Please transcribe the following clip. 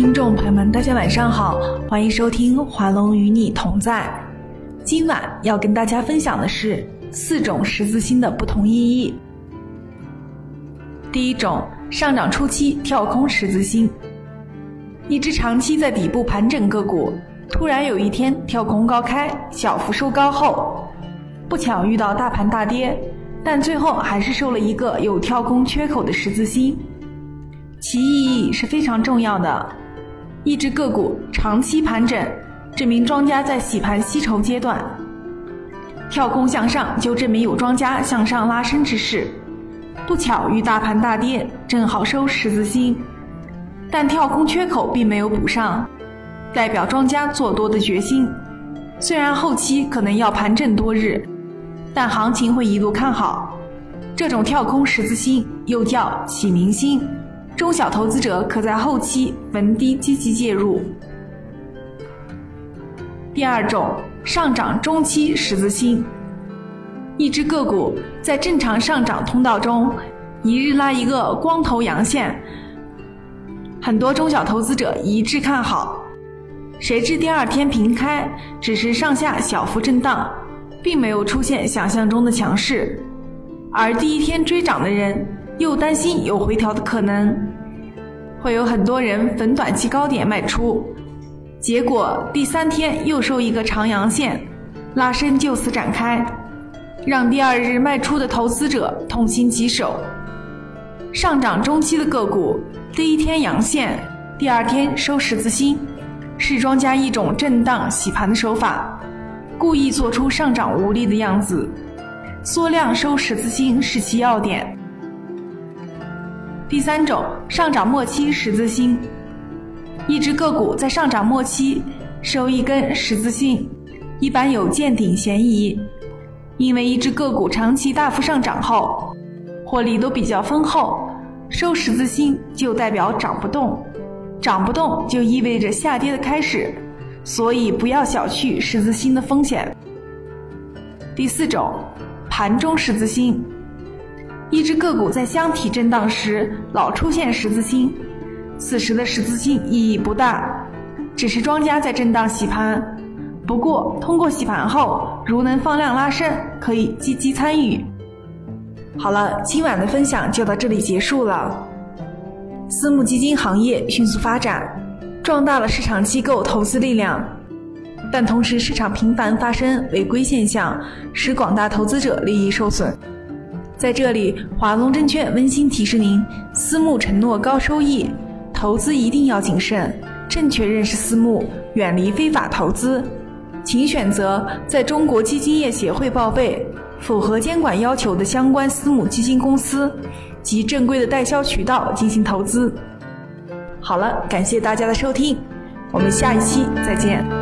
听众朋友们，大家晚上好，欢迎收听华龙与你同在。今晚要跟大家分享的是四种十字星的不同意义。第一种，上涨初期跳空十字星，一只长期在底部盘整个股，突然有一天跳空高开，小幅收高后，不巧遇到大盘大跌，但最后还是收了一个有跳空缺口的十字星，其意义是非常重要的。一只个股长期盘整，证明庄家在洗盘吸筹阶段；跳空向上，就证明有庄家向上拉升之势。不巧遇大盘大跌，正好收十字星，但跳空缺口并没有补上，代表庄家做多的决心。虽然后期可能要盘整多日，但行情会一路看好。这种跳空十字星又叫启明星。中小投资者可在后期逢低积极介入。第二种，上涨中期十字星，一只个股在正常上涨通道中，一日拉一个光头阳线，很多中小投资者一致看好，谁知第二天平开，只是上下小幅震荡，并没有出现想象中的强势，而第一天追涨的人。又担心有回调的可能，会有很多人逢短期高点卖出，结果第三天又收一个长阳线，拉伸就此展开，让第二日卖出的投资者痛心疾首。上涨中期的个股，第一天阳线，第二天收十字星，是庄家一种震荡洗盘的手法，故意做出上涨无力的样子，缩量收十字星是其要点。第三种上涨末期十字星，一只个股在上涨末期收一根十字星，一般有见顶嫌疑。因为一只个股长期大幅上涨后，获利都比较丰厚，收十字星就代表涨不动，涨不动就意味着下跌的开始，所以不要小觑十字星的风险。第四种，盘中十字星。一只个股在箱体震荡时老出现十字星，此时的十字星意义不大，只是庄家在震荡洗盘。不过通过洗盘后，如能放量拉升，可以积极参与。好了，今晚的分享就到这里结束了。私募基金行业迅速发展，壮大了市场机构投资力量，但同时市场频繁发生违规现象，使广大投资者利益受损。在这里，华龙证券温馨提示您：私募承诺高收益，投资一定要谨慎，正确认识私募，远离非法投资。请选择在中国基金业协会报备、符合监管要求的相关私募基金公司及正规的代销渠道进行投资。好了，感谢大家的收听，我们下一期再见。